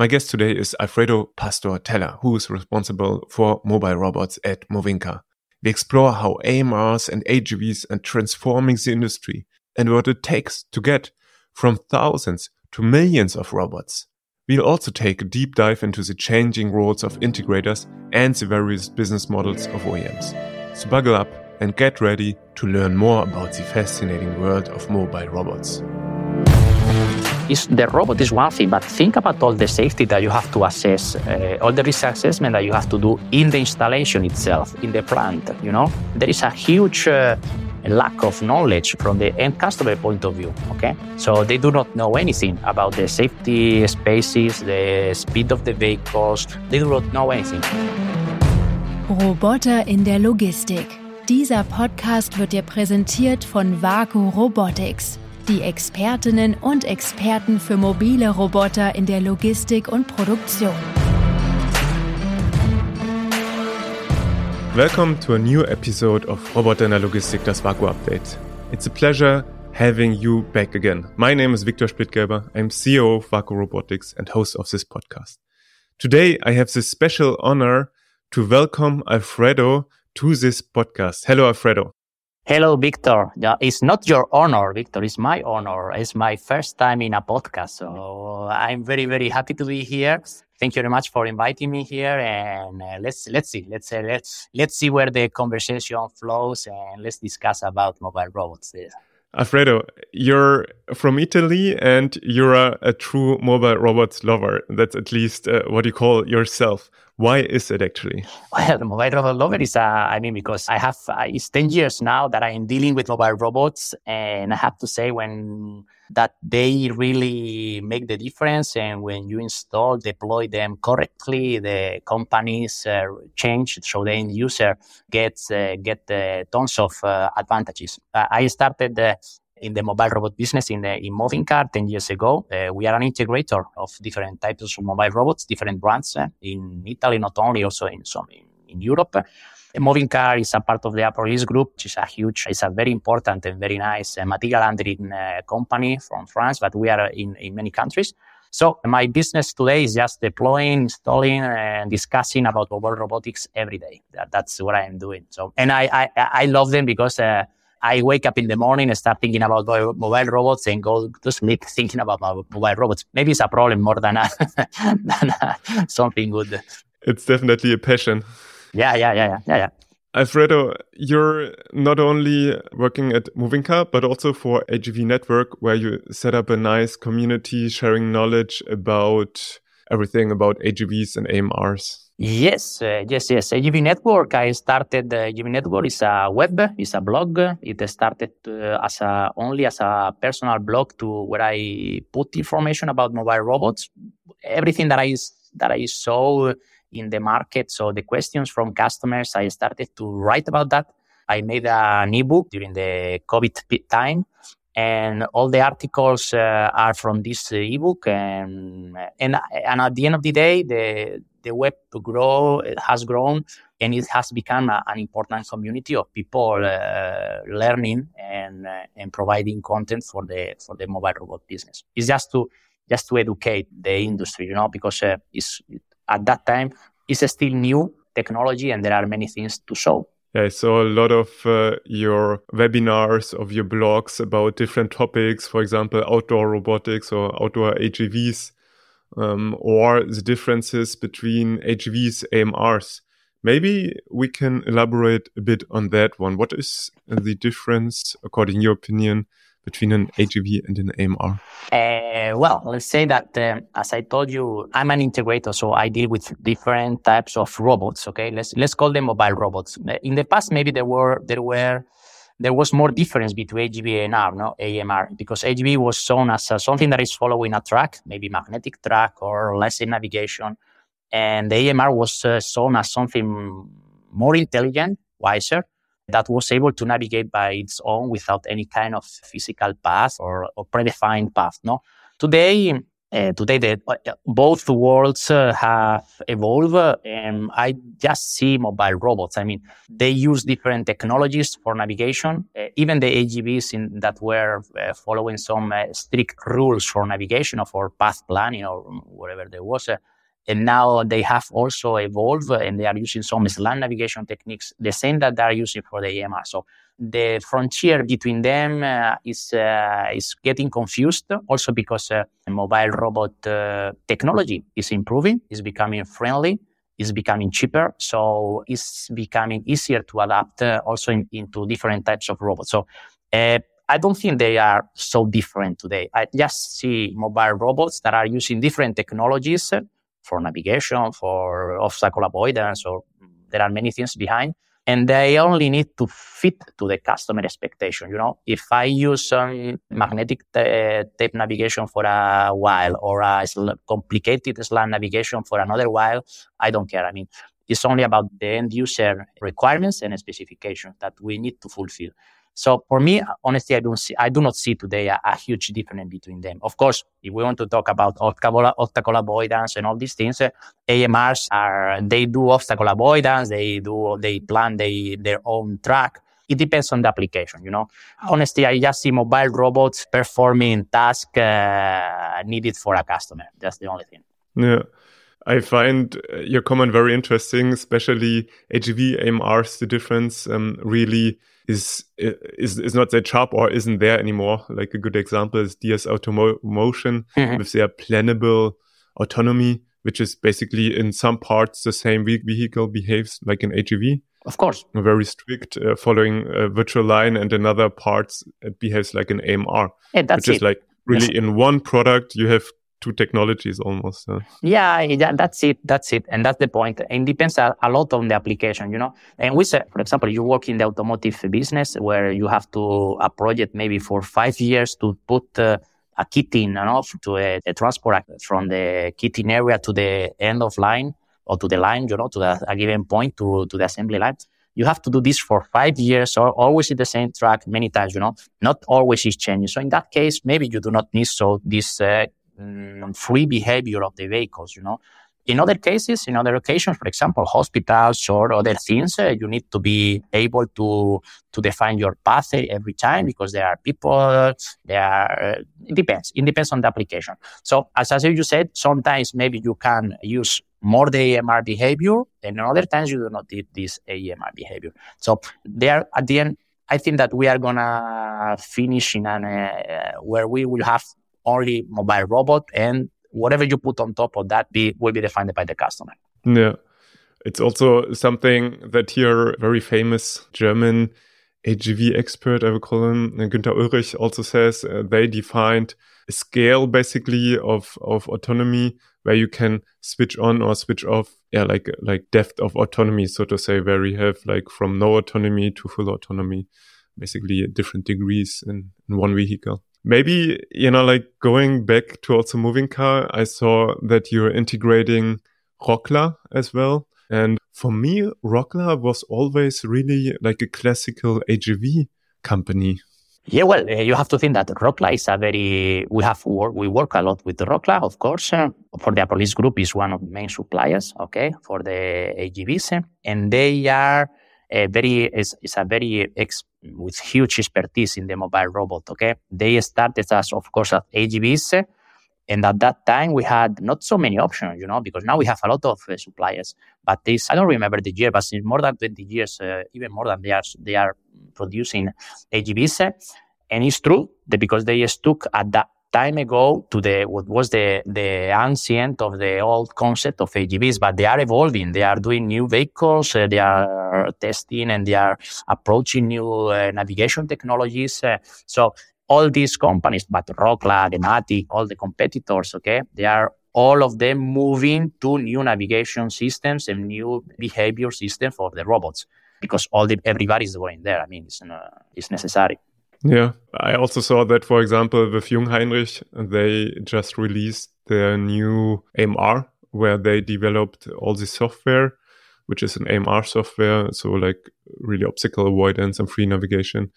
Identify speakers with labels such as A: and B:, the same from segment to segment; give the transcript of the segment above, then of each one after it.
A: My guest today is Alfredo Pastor Tella, who is responsible for mobile robots at Movincar. We explore how AMRs and AGVs are transforming the industry and what it takes to get from thousands to millions of robots. We'll also take a deep dive into the changing roles of integrators and the various business models of OEMs. So buckle up and get ready to learn more about the fascinating world of mobile robots.
B: The robot is one thing, but think about all the safety that you have to assess, uh, all the risk assessment that you have to do in the installation itself, in the plant. You know, there is a huge uh, lack of knowledge from the end customer point of view. Okay, so they do not know anything about the safety spaces, the speed of the vehicles. They do not know anything.
C: Roboter in der Logistik. Dieser Podcast wird dir präsentiert von WAKU Robotics, die Expertinnen und Experten für mobile Roboter in der Logistik und Produktion.
A: Welcome to a new episode of Roboter in der Logistik, das Vaku Update. It's a pleasure having you back again. My name is Victor Splittgelber. I'm CEO of Vaku Robotics and host of this podcast. Today, I have the special honor to welcome Alfredo to this podcast. Hello, Alfredo.
B: Hello, Victor. It's not your honor, Victor. It's my honor. It's my first time in a podcast. So I'm very, very happy to be here. Thank you very much for inviting me here. And uh, let's, let's see, let's, uh, let's, let's see where the conversation flows and let's discuss about mobile robots.
A: Alfredo, you're from Italy and you're a, a true mobile robots lover. That's at least uh, what you call yourself. Why is it actually?
B: Well, mobile robot lover is, uh, I mean, because I have, uh, it's 10 years now that I am dealing with mobile robots. And I have to say, when that they really make the difference. And when you install, deploy them correctly, the companies uh, change, so the end user gets uh, get uh, tons of uh, advantages. I started in the mobile robot business in the in Movincar 10 years ago. Uh, we are an integrator of different types of mobile robots, different brands uh, in Italy, not only also in some in, in Europe. Movincar is a part of the Aprolis group, which is a huge, it's a very important and very nice uh, material handling uh, company from France, but we are in, in many countries. So my business today is just deploying, installing, and discussing about mobile robotics every day. That, that's what I am doing. So, and I I, I love them because uh, I wake up in the morning and start thinking about mobile robots and go to sleep thinking about mobile robots. Maybe it's a problem more than, a, than a, something good.
A: It's definitely a passion.
B: Yeah, yeah, yeah, yeah, yeah, yeah.
A: Alfredo, you're not only working at Movincar, but also for AGV Network, where you set up a nice community sharing knowledge about everything about AGVs and AMRs.
B: Yes, uh, yes, yes. AGV Network. I started. Uh, Network is a web, it's a blog. It started uh, as a only as a personal blog to where I put information about mobile robots, everything that I that I saw in the market. So the questions from customers, I started to write about that. I made an ebook during the COVID time and all the articles uh, are from this ebook and, and and at the end of the day the the web to grow has grown and it has become a, an important community of people uh, learning and uh, and providing content for the for the mobile robot business it's just to just to educate the industry you know because uh, it's at that time it's still new technology and there are many things to show.
A: I saw a lot of uh, your webinars of your blogs about different topics, for example, outdoor robotics or outdoor AGVs, um, or the differences between AGVs, AMRs. Maybe we can elaborate a bit on that one. What is the difference, according to your opinion, between an AGV and an AMR?
B: Uh, well, let's say that, uh, as I told you, I'm an integrator, so I deal with different types of robots. Okay, let's let's call them mobile robots. In the past, maybe there were there were there was more difference between AGV and AR, no AMR, because AGV was shown as uh, something that is following a track, maybe magnetic track or less in navigation, and the AMR was uh, shown as something more intelligent, wiser, that was able to navigate by its own without any kind of physical path or, or predefined path. No, today uh, today the, uh, both worlds uh, have evolved and i just see mobile robots. I mean they use different technologies for navigation. Uh, even the agvs in, that were uh, following some uh, strict rules for navigation or for path planning or whatever there was and now they have also evolved and they are using some SLAM navigation techniques, the same that they are using for the AMR. So the frontier between them uh, is uh, is getting confused. Also because uh, mobile robot uh, technology is improving, is becoming friendly, is becoming cheaper, so it's becoming easier to adapt uh, also in, into different types of robots. So. Uh, I don't think they are so different today. I just see mobile robots that are using different technologies for navigation, for obstacle avoidance, or there are many things behind. And they only need to fit to the customer expectation. You know, if I use some magnetic t- tape navigation for a while or a complicated SLAM navigation for another while, I don't care. I mean, it's only about the end user requirements and specifications that we need to fulfill. So for me, honestly, I don't see, I do not see today a, a, huge difference between them. Of course, if we want to talk about obstacle, avoidance and all these things, uh, AMRs are, they do obstacle avoidance, they do, they plan they, their own track. It depends on the application, you know. Honestly, I just see mobile robots performing tasks uh, needed for a customer. That's the only thing.
A: Yeah. I find uh, your comment very interesting, especially AGV AMRs. The difference um, really is is is not that sharp or isn't there anymore. Like a good example is DS Automotion mm-hmm. with their plannable autonomy, which is basically in some parts the same vehicle behaves like an AGV.
B: Of course,
A: very strict, uh, following a virtual line, and in other parts it behaves like an AMR,
B: yeah,
A: which
B: it.
A: is like really yes. in one product you have two technologies almost. Uh.
B: Yeah, yeah, that's it. That's it. And that's the point. It depends a, a, lot on the application, you know. And we say, for example, you work in the automotive business where you have to a project maybe for five years to put uh, a kitting, you know, to a, a, transport from the kitting area to the end of line or to the line, you know, to a given point to, to the assembly line. You have to do this for five years or always in the same track many times, you know, not always is changing. So in that case, maybe you do not need so this uh, um, free behavior of the vehicles, you know. In other cases, in other occasions, for example, hospitals or other things, uh, you need to be able to to define your path every time because there are people. There are, uh, it depends. It depends on the application. So, as, as you said, sometimes maybe you can use more the AMR behavior, and other times you do not need this AMR behavior. So, there at the end, I think that we are gonna finish in an uh, where we will have only mobile robot and whatever you put on top of that be will be defined by the customer.
A: Yeah. It's also something that here very famous German AGV expert, I would call him, Günter Ullrich also says uh, they defined a scale basically of, of autonomy where you can switch on or switch off. Yeah, like, like depth of autonomy, so to say, where you have like from no autonomy to full autonomy, basically different degrees in, in one vehicle. Maybe, you know, like going back to also Movincar I saw that you're integrating Rocla as well. And for me, Rocla was always really like a classical AGV company.
B: Yeah, well, uh, you have to think that Rocla is a very, we have work, we work a lot with Rocla, of course. Uh, for the Aprolis Group is one of the main suppliers, okay, for the AGVs. And they are a very is, is a very ex, with huge expertise in the mobile robot. Okay, they started us of course at AGVs, and at that time we had not so many options, you know, because now we have a lot of uh, suppliers. But this I don't remember the year, but since more than twenty years, uh, even more than they are they are producing AGVs. And it's true that because they stuck at that time ago to the what was the the ancient of the old concept of AGVs, but they are evolving. They are doing new vehicles. Uh, they are testing and they are approaching new uh, navigation technologies. Uh, so all these companies, but Rocla, Dematic, all the competitors, okay, they are all of them moving to new navigation systems and new behavior systems for the robots because all the everybody is going there. I mean, it's, uh, it's necessary.
A: Yeah, I also saw that, for example, with Jungheinrich, they just released their new AMR where they developed all the software, which is an AMR software. So like really obstacle avoidance and free navigation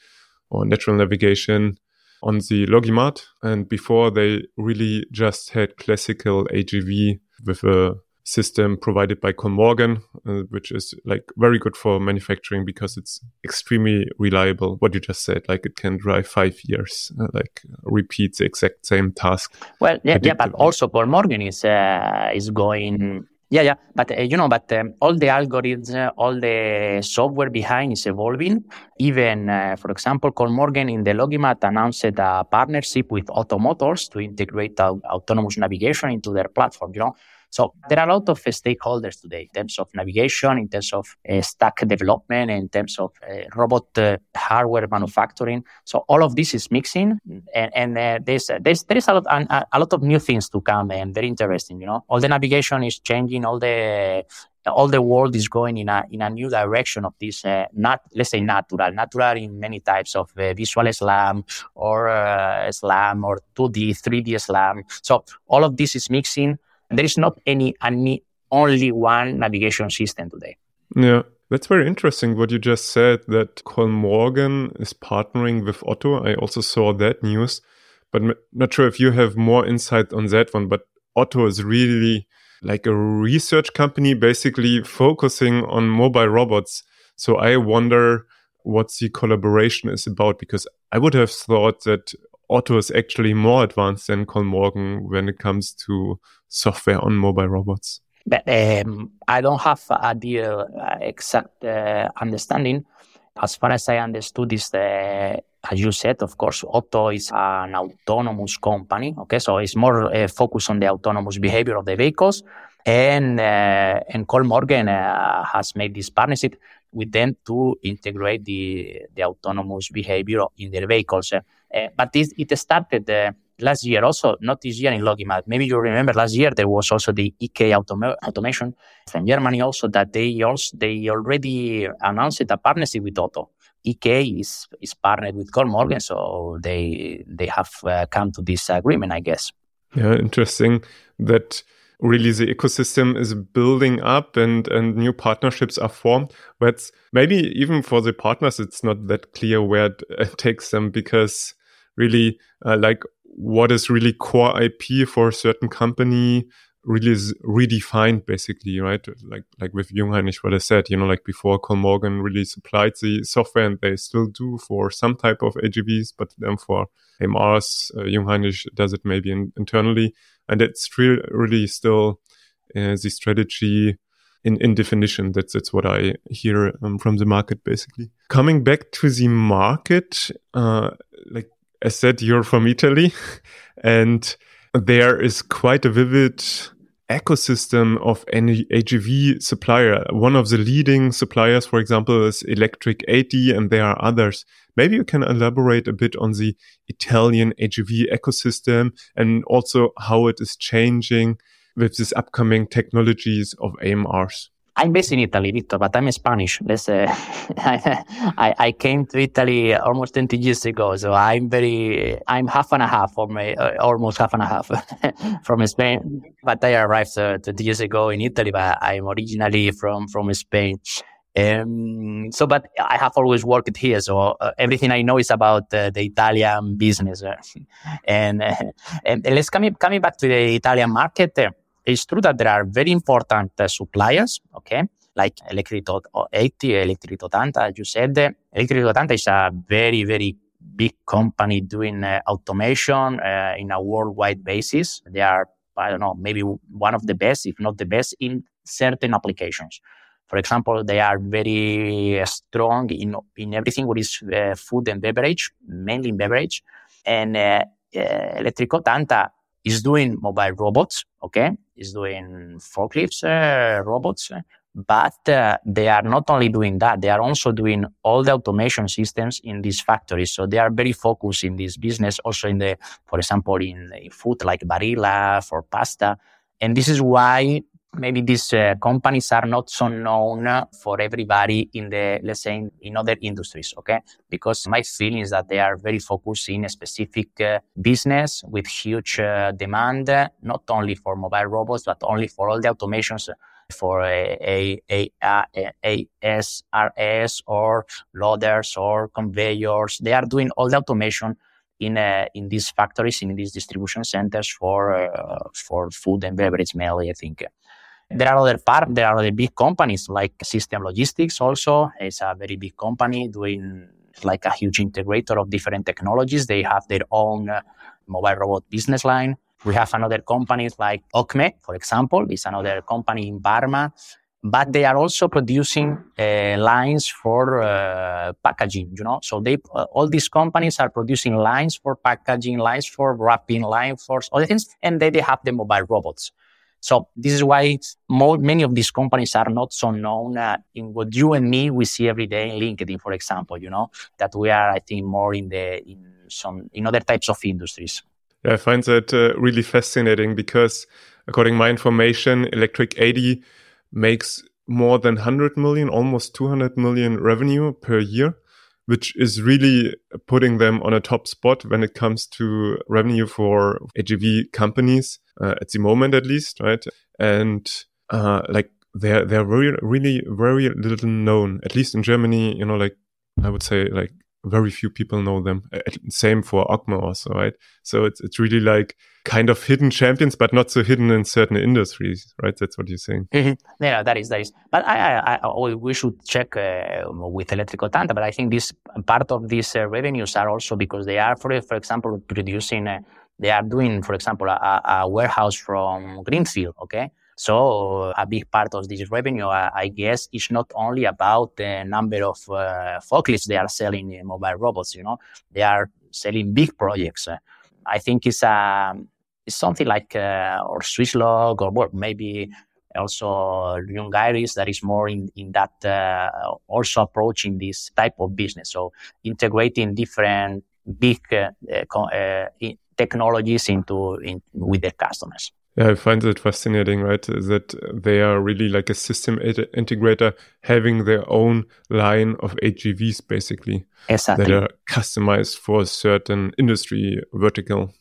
A: or natural navigation. on the Logimat. And before they really just had classical AGV with a system provided by Kollmorgen, uh, which is like very good for manufacturing because it's extremely reliable. What you just said, like it can drive five years, uh, like repeat the exact same task.
B: Well, yeah, yeah, but also Kollmorgen is uh, is going yeah, yeah, but uh, you know, but um, all the algorithms, uh, all the software behind is evolving. Even, uh, for example, Kollmorgen in the Logimat announced a partnership with OTTO Motors to integrate autonomous navigation into their platform. You know, so there are a lot of stakeholders today in terms of navigation, in terms of uh, stack development, in terms of uh, robot uh, hardware manufacturing. So all of this is mixing, and, and uh, there's, there's there is a lot a, a lot of new things to come, and very interesting. You know, all the navigation is changing, all the all the world is going in a in a new direction of this uh, not let's say natural natural in many types of uh, visual slam or uh, slam or 2d 3d slam so all of this is mixing there is not any, any only one navigation system today.
A: Yeah. That's very interesting what you just said that Kollmorgen is partnering with Otto. I also saw that news, but not sure if you have more insight on that one. But Otto is really like a research company, basically focusing on mobile robots. So I wonder what the collaboration is about because I would have thought that Otto is actually more advanced than Kollmorgen when it comes to software on mobile robots.
B: But um, I don't have a deal, uh, exact uh, understanding. As far as I understood, is the as you said, of course, Otto is an autonomous company. Okay, so it's more uh, focused on the autonomous behavior of the vehicles, and uh, and Kollmorgen uh, has made this partnership with them to integrate the the autonomous behavior in their vehicles. Uh, but this, it started uh, last year also, not this year in Logimat. Maybe you remember last year there was also the EK Automa- automation from Germany also that they also they already announced a partnership with Otto. EK is is partnered with Kollmorgen, so they they have uh, come to this agreement, I guess.
A: Yeah, interesting that really the ecosystem is building up and and new partnerships are formed but maybe even for the partners it's not that clear where it takes them because really uh, like what is really core IP for a certain company really is redefined basically, right? Like like with Jungheinrich, what I said, you know, like before Kollmorgen really supplied the software and they still do for some type of AGVs, but then for AMRs, uh, Jungheinrich does it maybe in, internally. And it's really, really still uh, the strategy in, in definition. That's, that's what I hear um, from the market basically. Coming back to the market, uh, like I said, you're from Italy, and there is quite a vivid ecosystem of any AGV supplier. One of the leading suppliers, for example, is Electric 80, and there are others. Maybe you can elaborate a bit on the Italian AGV ecosystem and also how it is changing with these upcoming technologies of AMRs.
B: I'm based in Italy, Victor, but I'm Spanish. Let's, uh, I, I came to Italy almost 20 years ago, so I'm very, I'm half and a half, my, uh, almost half and a half from Spain. But I arrived uh, 20 years ago in Italy, but I'm originally from, from Spain. Um, so, but I have always worked here, so uh, everything I know is about uh, the Italian business. and, uh, and let's coming coming back to the Italian market. It's true that there are very important uh, suppliers, okay, like Electric 80, Electric 80, as you said. Electric 80 is a very, very big company doing uh, automation uh, in a worldwide basis. They are, I don't know, maybe one of the best, if not the best, in certain applications. For example, they are very strong in in everything what is uh, food and beverage, mainly in beverage. And uh, uh, Electric 80 is doing mobile robots, okay? Is doing forklifts uh, robots, but uh, they are not only doing that, they are also doing all the automation systems in these factories. So they are very focused in this business, also in the, for example, in, food like Barilla for pasta. And this is why maybe these uh, companies are not so known for everybody in the let's say in, in, other industries okay because my feeling is that they are very focused in a specific uh, business with huge uh, demand not only for mobile robots but only for all the automations for a, a, a, a, a or loaders or conveyors. They are doing all the automation in uh, in these factories, in these distribution centers for uh, for food and beverage mainly. I think. There are other part. There are other big companies like System Logistics. Also, it's a very big company doing like a huge integrator of different technologies. They have their own uh, mobile robot business line. We have another companies like Ocme, for example, is another company in Parma, but they are also producing uh, lines for uh, packaging, you know. So they, uh, all these companies are producing lines for packaging, lines for wrapping, lines for other things, and then they have the mobile robots. So this is why more, many of these companies are not so known uh, in what you and me we see every day in LinkedIn, for example. You know that we are, I think, more in the in some in other types of industries.
A: Yeah, I find that uh, really fascinating because, according to my information, Electric 80 makes more than 100 million, almost 200 million revenue per year, which is really putting them on a top spot when it comes to revenue for AGV companies uh, at the moment, at least, right? And uh, like they're they're very really very little known, at least in Germany. You know, like I would say like very few people know them. Same for Ocme also, right? So it's it's really like kind of hidden champions, but not so hidden in certain industries, right? That's what you're saying.
B: Mm-hmm. Yeah, that is that is. But I, I, I we should check uh, with Electrical Tanta. But I think this part of these uh, revenues are also because they are, for for example, producing. Uh, they are doing, for example, a, a warehouse from Greenfield. Okay, so a big part of this revenue, I guess, is not only about the number of uh, forklifts they are selling in mobile robots. You know, they are selling big projects. I think it's a um, it's something like uh, or Swisslog or maybe also Iris that is more in in that uh, also approaching this type of business. So integrating different big uh, uh technologies into in, with their customers.
A: Yeah, I find it fascinating, right? That they are really like a system integrator having their own line of AGVs basically.
B: Exactly.
A: That are customized for a certain industry vertical.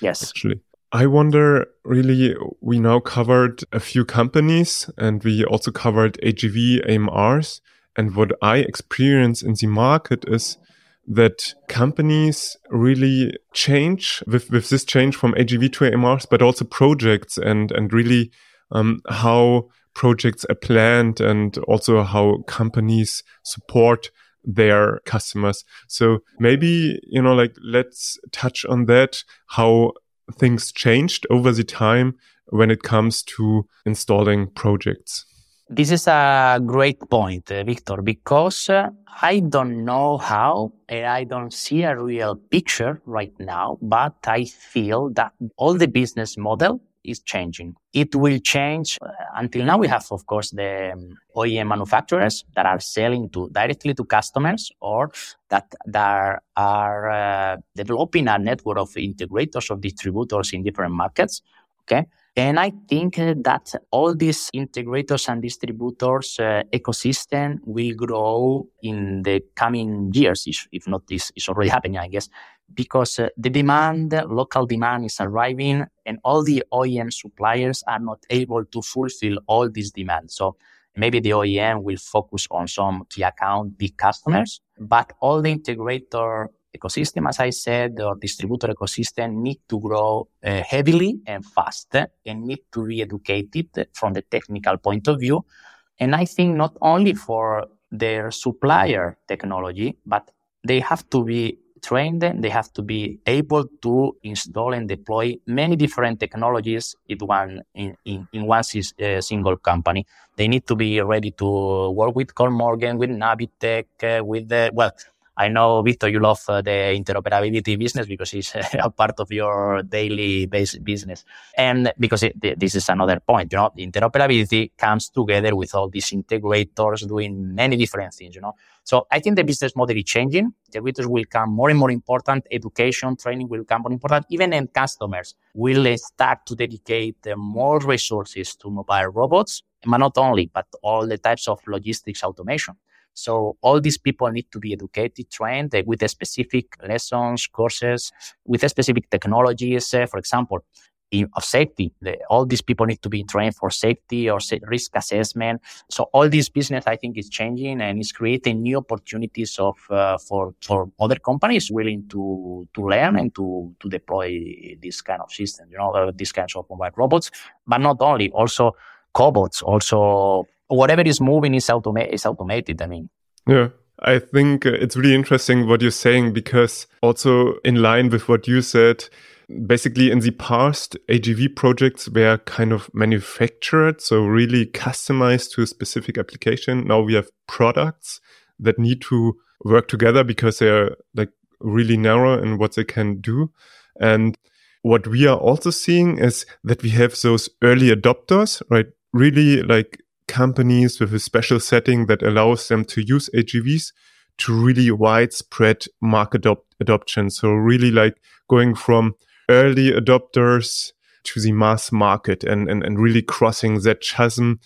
B: Yes.
A: Actually. I wonder really, we now covered a few companies and we also covered AGV AMRs. And what I experience in the market is that companies really change with, with this change from AGV to AMRs, but also projects and, and really um, how projects are planned and also how companies support their customers. So maybe, you know, like let's touch on that, how things changed over the time when it comes to installing projects.
B: This is a great point, uh, Victor, because uh, I don't know how and I don't see a real picture right now, but I feel that all the business model is changing. It will change. Uh, until now, we have, of course, the um, OEM manufacturers that are selling to directly to customers or that, that are uh, developing a network of integrators or distributors in different markets. Okay. And I think uh, that all these integrators and distributors uh, ecosystem will grow in the coming years, if not this is already happening, I guess, because uh, the demand, local demand is arriving and all the OEM suppliers are not able to fulfill all this demand. So maybe the OEM will focus on some key account, big customers, but all the integrator ecosystem, as I said, or distributor ecosystem need to grow uh, heavily and fast and need to be educated from the technical point of view. And I think not only for their supplier technology, but they have to be trained, and they have to be able to install and deploy many different technologies in one, in, in, in one uh, single company. They need to be ready to work with Kollmorgen, with Navitec, uh, with the, well, I know, Victor, you love uh, the interoperability business because it's a part of your daily base business. And because it, this is another point, you know, interoperability comes together with all these integrators doing many different things, you know. So I think the business model is changing. Integrators will come more and more important. Education, training will come more important. Even end customers will start to dedicate uh, more resources to mobile robots, but not only, but all the types of logistics automation. So all these people need to be educated, trained with specific lessons, courses, with specific technologies. Uh, for example, of safety. The, all these people need to be trained for safety or risk assessment. So all this business, I think, is changing and is creating new opportunities of uh, for for other companies willing to to learn and to to deploy this kind of system. You know, uh, these kinds of mobile robots, but not only also cobots. Also, whatever is moving is automa- is automated. I mean,
A: yeah. I think uh, it's really interesting what you're saying because also in line with what you said, basically in the past agv projects were kind of manufactured so really customized to a specific application now we have products that need to work together because they're like really narrow in what they can do and what we are also seeing is that we have those early adopters right really like companies with a special setting that allows them to use agvs to really widespread market adoption so really like going from early adopters to the mass market and, and, and really crossing that chasm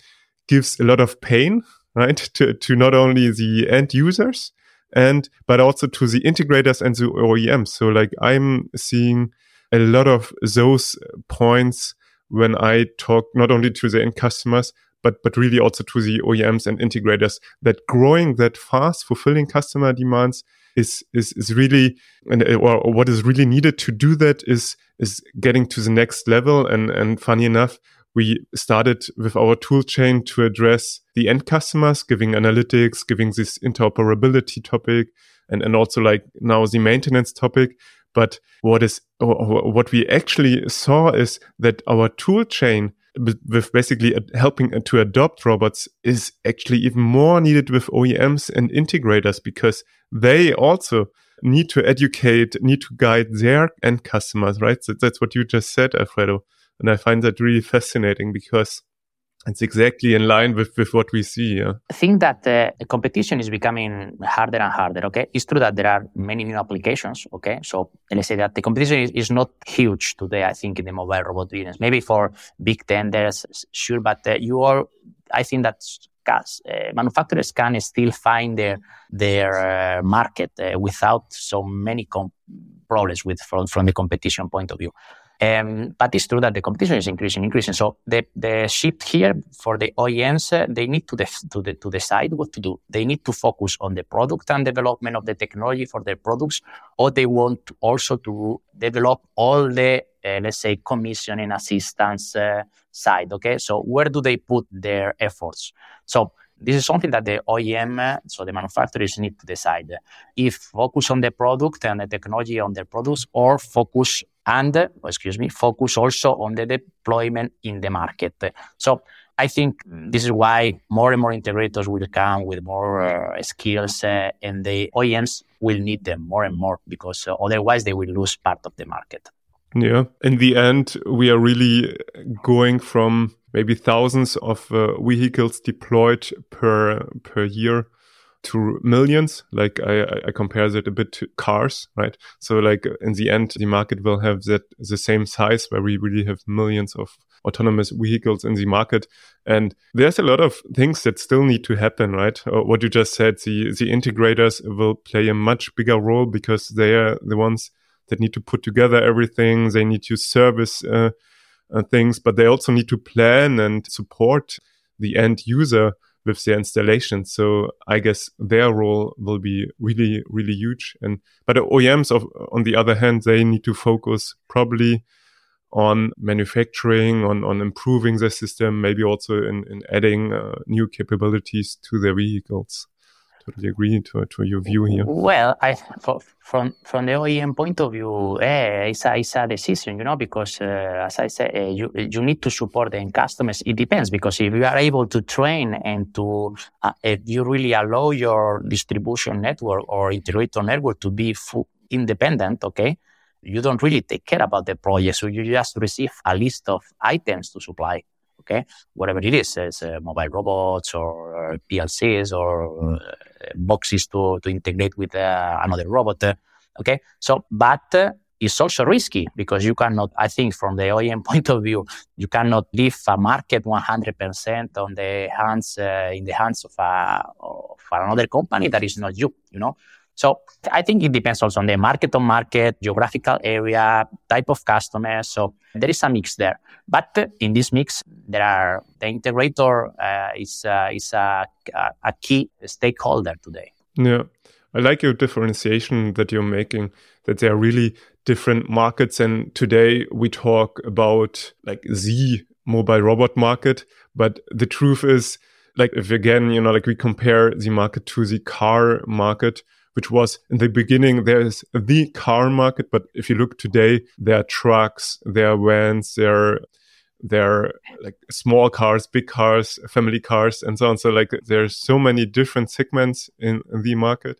A: gives a lot of pain, right? To, to not only the end users and, but also to the integrators and the OEMs. So like I'm seeing a lot of those points when I talk not only to the end customers, but but really also to the OEMs and integrators that growing that fast, fulfilling customer demands is is is really and uh, or, or what is really needed to do that is is getting to the next level. And and funny enough we started with our tool chain to address the end customers giving analytics giving this interoperability topic and and also like now the maintenance topic. But what is what we actually saw is that our tool chain with basically helping to adopt robots is actually even more needed with OEMs and integrators because they also need to educate, need to guide their end customers, right? So that's what you just said, Alfredo. And I find that really fascinating because it's exactly in line with, with what we see. Yeah.
B: I think that uh, competition is becoming harder and harder. Okay, it's true that there are many new applications. Okay, so let's say that the competition is, is not huge today. I think in the mobile robot business, maybe for big tenders, sure, but uh, you are. I think that uh, manufacturers can still find their their uh, market uh, without so many com- problems with from, from the competition point of view. Um, but it's true that the competition is increasing, increasing. So the, the shift here for the OEMs, uh, they need to, def- to, de- to decide what to do. They need to focus on the product and development of the technology for their products, or they want also to develop all the, uh, let's say, commissioning assistance uh, side. Okay. So where do they put their efforts? So this is something that the OEM, so the manufacturers need to decide if focus on the product and the technology on their products or focus and, excuse me, focus also on the deployment in the market. So I think this is why more and more integrators will come with more uh, skills uh, and the OEMs will need them more and more because uh, otherwise they will lose part of the market.
A: Yeah. In the end, we are really going from maybe thousands of uh, vehicles deployed per per year to millions. Like I, I compare that a bit to cars, right? So like in the end, the market will have that the same size where we really have millions of autonomous vehicles in the market. And there's a lot of things that still need to happen, right? Uh, what you just said, the, the integrators will play a much bigger role because they are the ones that need to put together everything. They need to service uh, uh, things, but they also need to plan and support the end user with their installation. So I guess their role will be really, really huge. And but the OEMs, of, on the other hand, they need to focus probably on manufacturing, on on improving the system, maybe also in, in adding uh, new capabilities to their vehicles totally agree to, to your view here.
B: Well, I for, from from the OEM point of view, eh, it's, a, it's a decision, you know, because uh, as I said, uh, you you need to support the end customers. It depends because if you are able to train and to uh, if you really allow your distribution network or integrator network to be full, independent, okay, you don't really take care about the project, so you just receive a list of items to supply okay whatever it is as uh, mobile robots or uh, plcs or uh, boxes to, to integrate with uh, another robot okay so but it's also risky because you cannot, I think, from the OEM point of view, you cannot leave a market 100% on the hands uh, in the hands of, a, of another company that is not you. You know, So I think it depends also on the market on market, geographical area, type of customers. So there is a mix there. But in this mix, there are the integrator uh, is uh, is a, a key stakeholder today.
A: Yeah, I like your differentiation that you're making. That there are really different markets, and today we talk about like the mobile robot market. But the truth is, like if again, you know, like we compare the market to the car market, which was in the beginning, there's the car market. But if you look today, there are trucks, there are vans, there are, there are like small cars, big cars, family cars, and so on. So like there's so many different segments in, in the market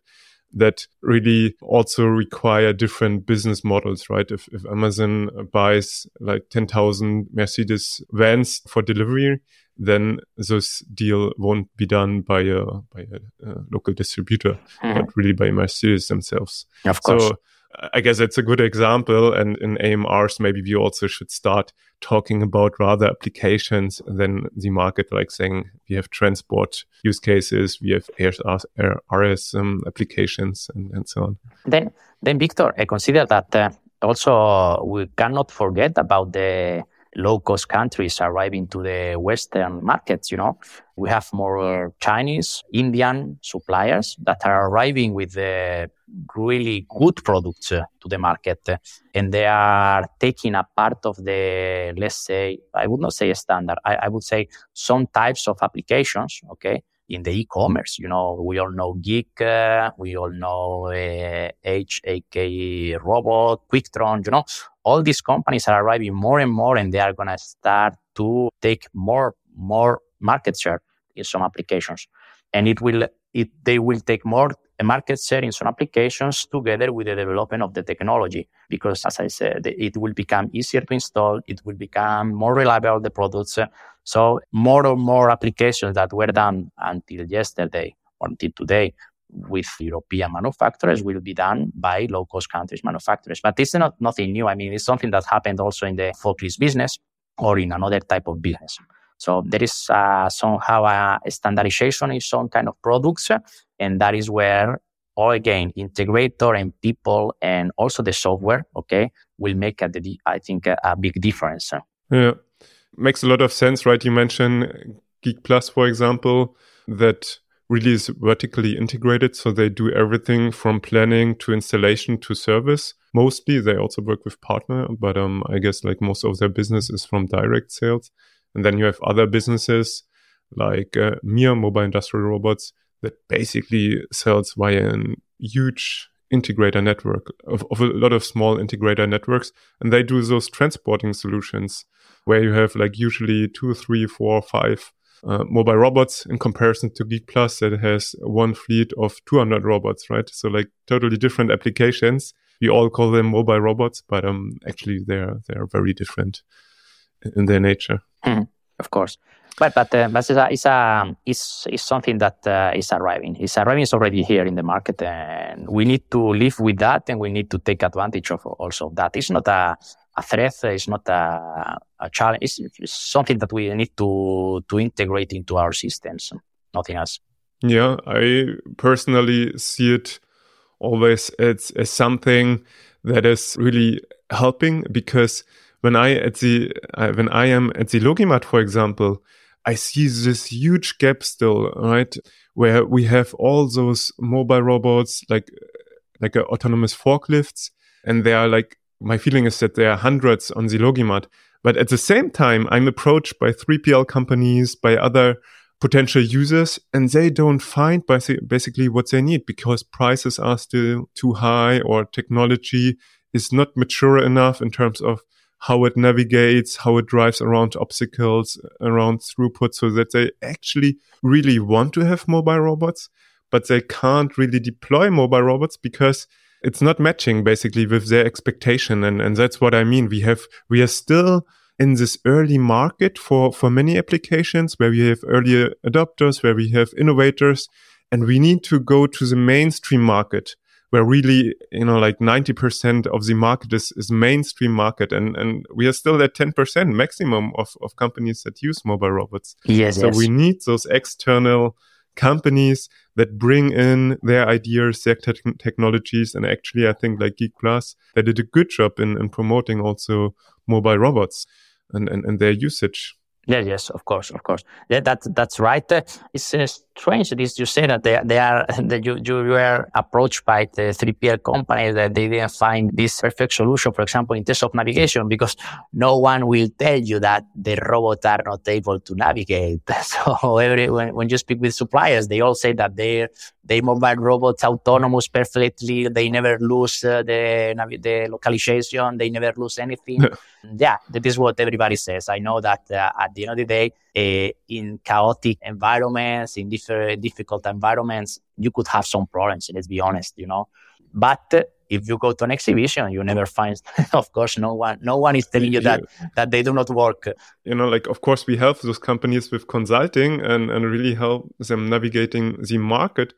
A: that really also require different business models, right? If, if Amazon buys like 10,000 Mercedes vans for delivery, then this deal won't be done by a by a, a local distributor, mm. but really by Mercedes themselves.
B: Of course. So
A: I guess it's a good example. And in AMRs, maybe we also should start talking about rather applications than the market, like saying we have transport use cases, we have RS um, applications, and, and so on.
B: Then, then Victor, I consider that uh, also we cannot forget about the low cost countries arriving to the Western markets. You know, we have more Chinese, Indian suppliers that are arriving with the really good products uh, to the market and they are taking a part of the let's say i would not say standard I, I would say some types of applications okay in the e-commerce. You know, we all know Geek, uh, we all know uh, Hikrobot, Quicktron, you know, all these companies are arriving more and more and they are going to start to take more, more market share in some applications. And it will, it, they will take more market share in some applications together with the development of the technology. Because as I said, it will become easier to install. It will become more reliable, the products. So more and more applications that were done until yesterday or until today with European manufacturers will be done by low cost countries manufacturers. But it's not nothing new. I mean, it's something that happened also in the forklift business or in another type of business. So there is uh, somehow a standardization in some kind of products, and that is where all again integrator and people and also the software, okay, will make a, I think a, a big difference.
A: Yeah, makes a lot of sense, right? You mentioned Geek Plus, for example, that really is vertically integrated. So they do everything from planning to installation to service. Mostly they also work with partner, but um, I guess like most of their business is from direct sales. And then you have other businesses like uh, MiR Mobile Industrial Robots that basically sells via a huge integrator network of, of a lot of small integrator networks. And they do those transporting solutions where you have like usually two, three, four, five uh, mobile robots in comparison to Geek Plus that has one fleet of 200 robots, right? So like totally different applications. We all call them mobile robots, but um, actually they're they're very different in their nature.
B: Mm, of course. But but uh, but it's a, it's, it's, something that uh, is arriving. It's arriving. It's already here in the market, and we need to live with that, and we need to take advantage of also that. It's not a a threat. It's not a, a challenge. It's, it's, something that we need to to integrate into our systems. Nothing else.
A: Yeah, I personally see it always as, as something that is really helping because when I at the uh, when I am at the Logimat, for example, I see this huge gap still, right? Where we have all those mobile robots, like like uh, autonomous forklifts, and they are like my feeling is that there are hundreds on the Logimat. But at the same time, I'm approached by 3PL companies, by other potential users, and they don't find basically what they need because prices are still too high or technology is not mature enough in terms of how it navigates, how it drives around obstacles, around throughput, so that they actually really want to have mobile robots, but they can't really deploy mobile robots because it's not matching basically with their expectation. And, and that's what I mean. We have, we are still in this early market for, for many applications where we have early adopters, where we have innovators, and we need to go to the mainstream market where really, you know, like 90% of the market is, is mainstream market. And, and we are still at 10% maximum of, of companies that use mobile robots.
B: Yes.
A: So
B: yes.
A: we need those external companies that bring in their ideas, their te technologies. And actually, I think like Geek Plus, they did a good job in, in promoting also mobile robots and, and, and their usage.
B: Yes, yes, of course, of course. Yeah, that that's right. Uh, it's uh, strange that you say that they they are that you you were approached by the three PL company that they didn't find this perfect solution. For example, in terms of navigation, because no one will tell you that the robots are not able to navigate. So every when, when you speak with suppliers, they all say that their they mobile robots autonomous perfectly. They never lose uh, the the localization. They never lose anything. yeah, that is what everybody says. I know that uh, at the end of the day, uh, in chaotic environments, in different difficult environments, you could have some problems. Let's be honest, you know. But uh, if you go to an exhibition, you never find. of course, no one, no one is telling you that that they do not work.
A: You know, like of course we help those companies with consulting and and really help them navigating the market.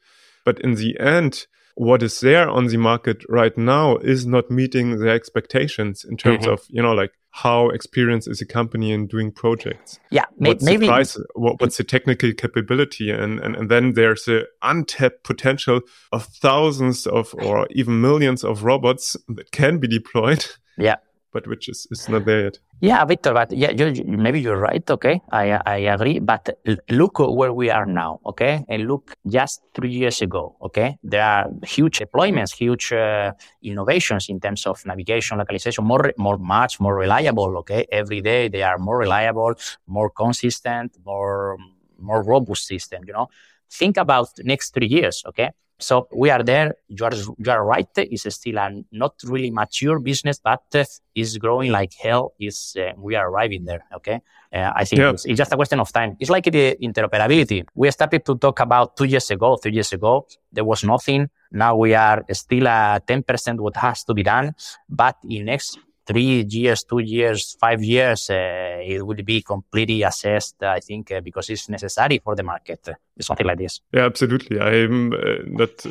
A: But in the end, what is there on the market right now is not meeting their expectations in terms mm-hmm. of you know like how experienced is a company in doing projects.
B: Yeah
A: what's
B: maybe
A: the price, what, what's the technical capability and, and and then there's the untapped potential of thousands of or even millions of robots that can be deployed.
B: Yeah
A: but which is, is not there yet.
B: Yeah, Victor, but yeah, you, maybe you're right. Okay, I I agree. But look where we are now. Okay, and look just three years ago. Okay, there are huge deployments, huge uh, innovations in terms of navigation, localization, more more much more reliable. Okay, every day they are more reliable, more consistent, more more robust system. You know, think about the next three years. Okay, so we are there. You are, you are right. It's still a not really mature business, but it's growing like hell. Is uh, we are arriving there. Okay. Uh, I think yeah. it's, it's, just a question of time. It's like the interoperability. We started to talk about two years ago, three years ago. There was nothing. Now we are still at 10% what has to be done. But in next three years, two years, five years, uh, it will be completely assessed, I think, uh, because it's necessary for the market. Uh, something like this.
A: Yeah, absolutely. I'm not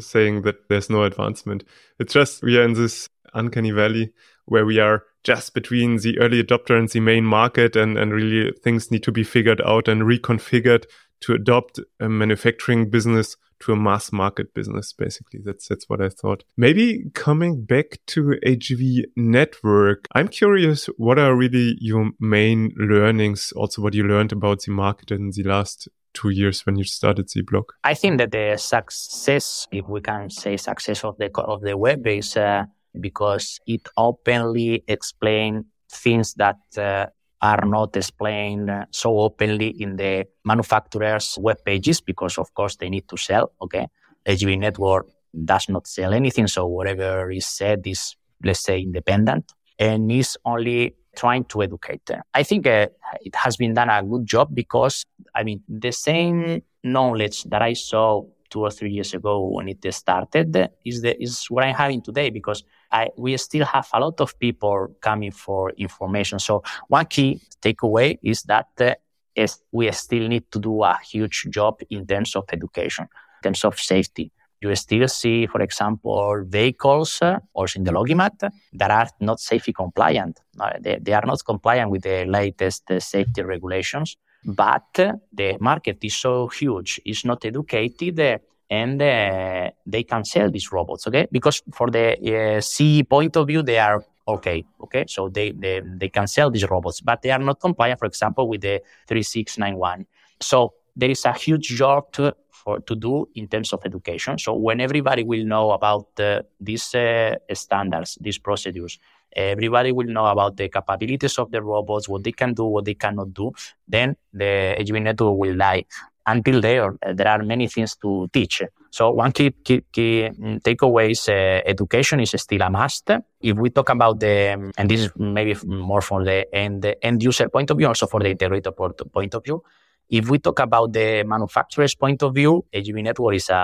A: saying that there's no advancement. It's just we are in this uncanny valley where we are just between the early adopter and the main market and, and really things need to be figured out and reconfigured to adopt a manufacturing business to a mass market business basically. That's that's what i thought. Maybe coming back to agv network i'm curious what are really your main learnings also what you learned about the market in the last two years when you started the blog
B: i think that the success if we can say success of the of the web is uh, because it openly explains things that uh, are not explained so openly in the manufacturers' web pages because, of course, they need to sell. Okay, AGV network does not sell anything, so whatever is said is, let's say, independent and is only trying to educate. Them. I think uh, it has been done a good job because, I mean, the same knowledge that I saw two or three years ago when it started is the is what I'm having today because I, we still have a lot of people coming for information. So one key takeaway is that uh, is we still need to do a huge job in terms of education, in terms of safety. You still see, for example, vehicles uh, also in the Logimat that are not safety compliant. They, they, are not compliant with the latest uh, safety regulations, but the market is so huge, it's not educated and uh, they can sell these robots okay? Because for the uh, CE point of view they are okay okay? So they, they they can sell these robots but they are not compliant for example with the 3691 so there is a huge job to, for, to do in terms of education. So when everybody will know about uh, these uh, standards these procedures everybody will know about the capabilities of the robots what they can do what they cannot do then the AGV network will die until there, uh, there are many things to teach. So one key, key, key mm, takeaway is uh, education is still a must. If we talk about the, and this is maybe more from the end, end user point of view, also for the integrator point of view, if we talk about the manufacturer's point of view, AGV network is a,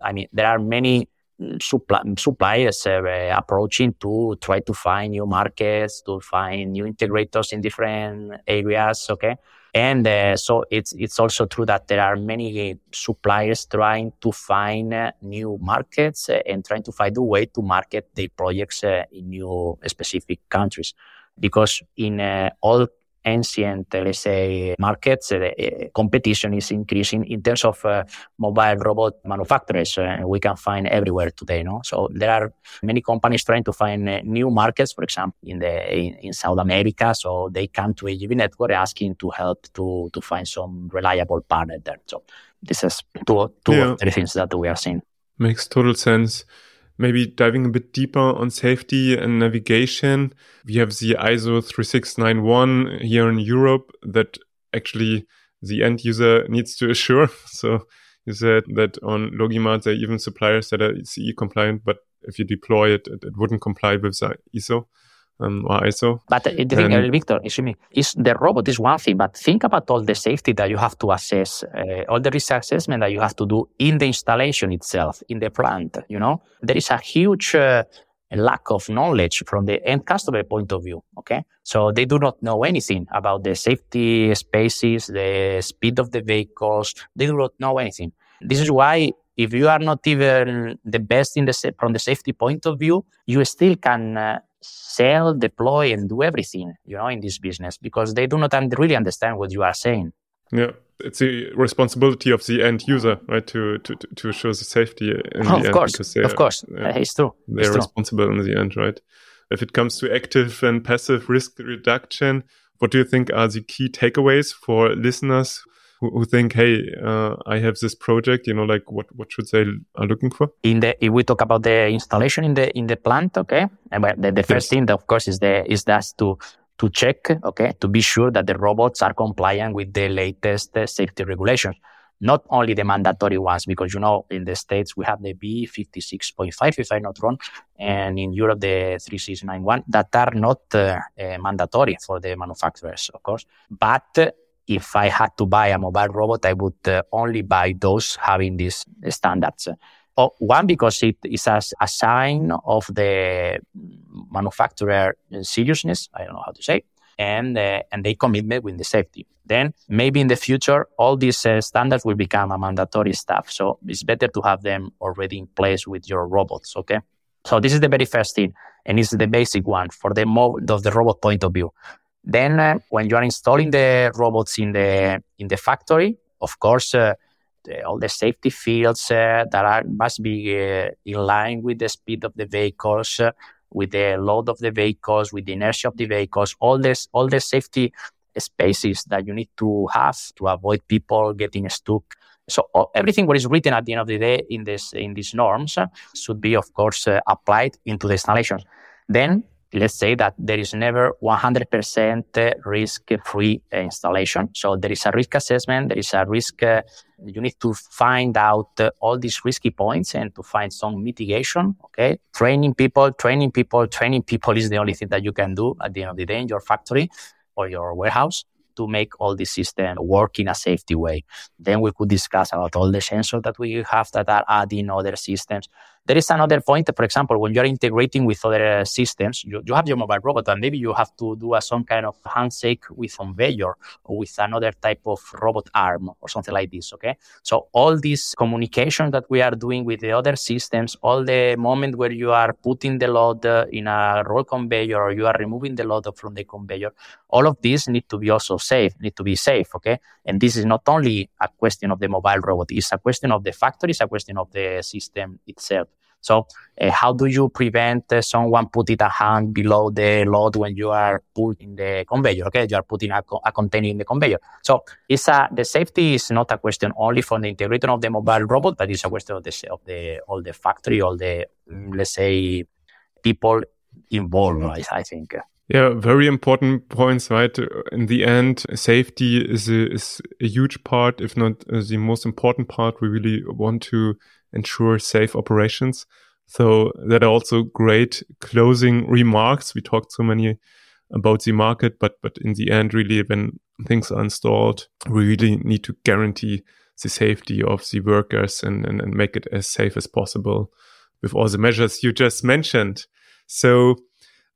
B: I mean, there are many supply, suppliers uh, approaching to try to find new markets, to find new integrators in different areas. Okay. And uh, so it's it's also true that there are many suppliers trying to find uh, new markets and trying to find a way to market their projects in new specific countries, because in all ancient, let's say, markets, uh, competition is increasing in terms of uh, mobile robot manufacturers. Uh, we can find everywhere today, no? So there are many companies trying to find uh, new markets, for example, in the in, in, South America. So they come to AGV Network asking to help to to find some reliable partner there. So this is two two yeah. of the things that we are seeing.
A: Makes total sense maybe diving a bit deeper on safety and navigation, we have the ISO 3691 here in Europe that actually the end user needs to assure. So you said that on Logimat, there are even suppliers that are CE compliant, but if you deploy it, it, it wouldn't comply with the ISO um.
B: But the thing, Victor, excuse me, is the robot is one thing, but think about all the safety that you have to assess, uh, all the risk assessment that you have to do in the installation itself, in the plant. You know, there is a huge uh, lack of knowledge from the end customer point of view. Okay, so they do not know anything about the safety spaces, the speed of the vehicles. They do not know anything. This is why if you are not even the best in the from the safety point of view, you still can uh, sell, deploy, and do everything, you know, in this business because they do not really understand what you are saying.
A: Yeah, it's the responsibility of the end user, right, to to to show the safety in oh, the
B: of end. Course, of course, yeah, it's true.
A: They're
B: it's
A: responsible
B: true.
A: in the end, right? If it comes to active and passive risk reduction, what do you think are the key takeaways for listeners who, who think, hey, uh, I have this project, you know, like what, what should they are looking for?
B: In the, if we talk about the installation in the, in the plant, okay. And the, the first yes. thing, of course, is the, is that to, to check, okay, to be sure that the robots are compliant with the latest uh, safety regulations. Not only the mandatory ones, because you know, in the States we have the B56.5, if I'm not wrong, and in Europe the 3691 that are not uh, uh, mandatory for the manufacturers, of course. But if I had to buy a mobile robot, I would uh, only buy those having these standards. Oh, one, because it is a, a sign of the manufacturer seriousness. I don't know how to say, and uh, and they commitment with the safety. Then maybe in the future, all these uh, standards will become a mandatory stuff. So it's better to have them already in place with your robots. Okay. So this is the very first thing, and it's the basic one for the of the robot point of view. Then, uh, when you are installing the robots in the in the factory, of course, uh, the, all the safety fields uh, that are must be uh, in line with the speed of the vehicles, uh, with the load of the vehicles, with the inertia of the vehicles. All this, all the safety spaces that you need to have to avoid people getting stuck. So everything what is written at the end of the day in this in these norms should be, of course, applied into the installations. Then let's say that there is never 100% risk-free installation. So there is a risk assessment, there is a risk, uh, you need to find out uh, all these risky points and to find some mitigation, okay? Training people, training people, training people is the only thing that you can do at the end of the day in your factory or your warehouse to make all the system work in a safety way. Then we could discuss about all the sensors that we have that are adding other systems. There is another point, for example, when you're integrating with other systems, you, you have your mobile robot and maybe you have to do a, some kind of handshake with conveyor or with another type of robot arm or something like this. Okay. So all this communication that we are doing with the other systems, all the moment where you are putting the load uh, in a roll conveyor or you are removing the load from the conveyor, all of these need to be also safe, need to be safe. Okay. And this is not only a question of the mobile robot, it's a question of the factory, it's a question of the system itself. So uh, how do you prevent uh, someone putting a hand below the load when you are putting the conveyor? Okay, you are putting a, a container in the conveyor. So it's a, the safety is not a question only for the integrator of the mobile robot, but it's a question of the of the all the factory, all the let's say people involved. I, I think.
A: Yeah, very important points, right? In the end, safety is a, is a huge part, if not uh, the most important part. We really want to ensure safe operations. So that are also great closing remarks. We talked so many about the market, but but in the end, really, when things are installed, we really need to guarantee the safety of the workers and, and, and make it as safe as possible with all the measures you just mentioned. So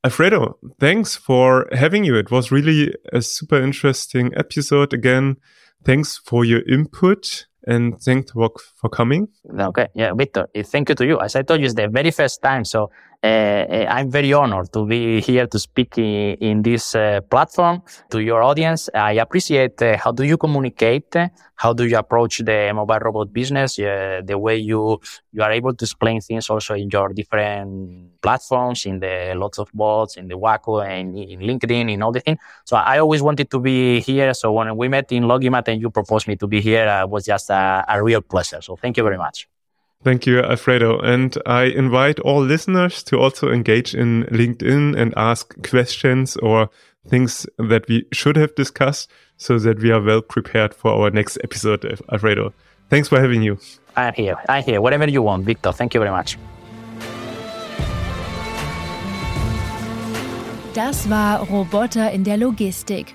A: Alfredo, thanks for having you. It was really a super interesting episode again. Thanks for your input and thanks for, for coming.
B: Okay. Yeah, Victor, thank you to you. As I told you, it's the very first time. So Uh, I'm very honored to be here to speak in, in this uh, platform to your audience. I appreciate uh, how do you communicate, how do you approach the mobile robot business, the way you you are able to explain things also in your different platforms, in the lots of bots, in the WAKU and in LinkedIn, in all the things. So I always wanted to be here. So when we met in Logimat and you proposed me to be here, uh, was just a, a real pleasure. So thank you very much.
A: Thank you, Alfredo. And I invite all listeners to also engage in LinkedIn and ask questions or things that we should have discussed so that we are well prepared for our next episode, Alfredo. Thanks for having you.
B: I'm here. I'm here. Whatever you want, Victor. Thank you very much.
C: Das war Roboter in der Logistik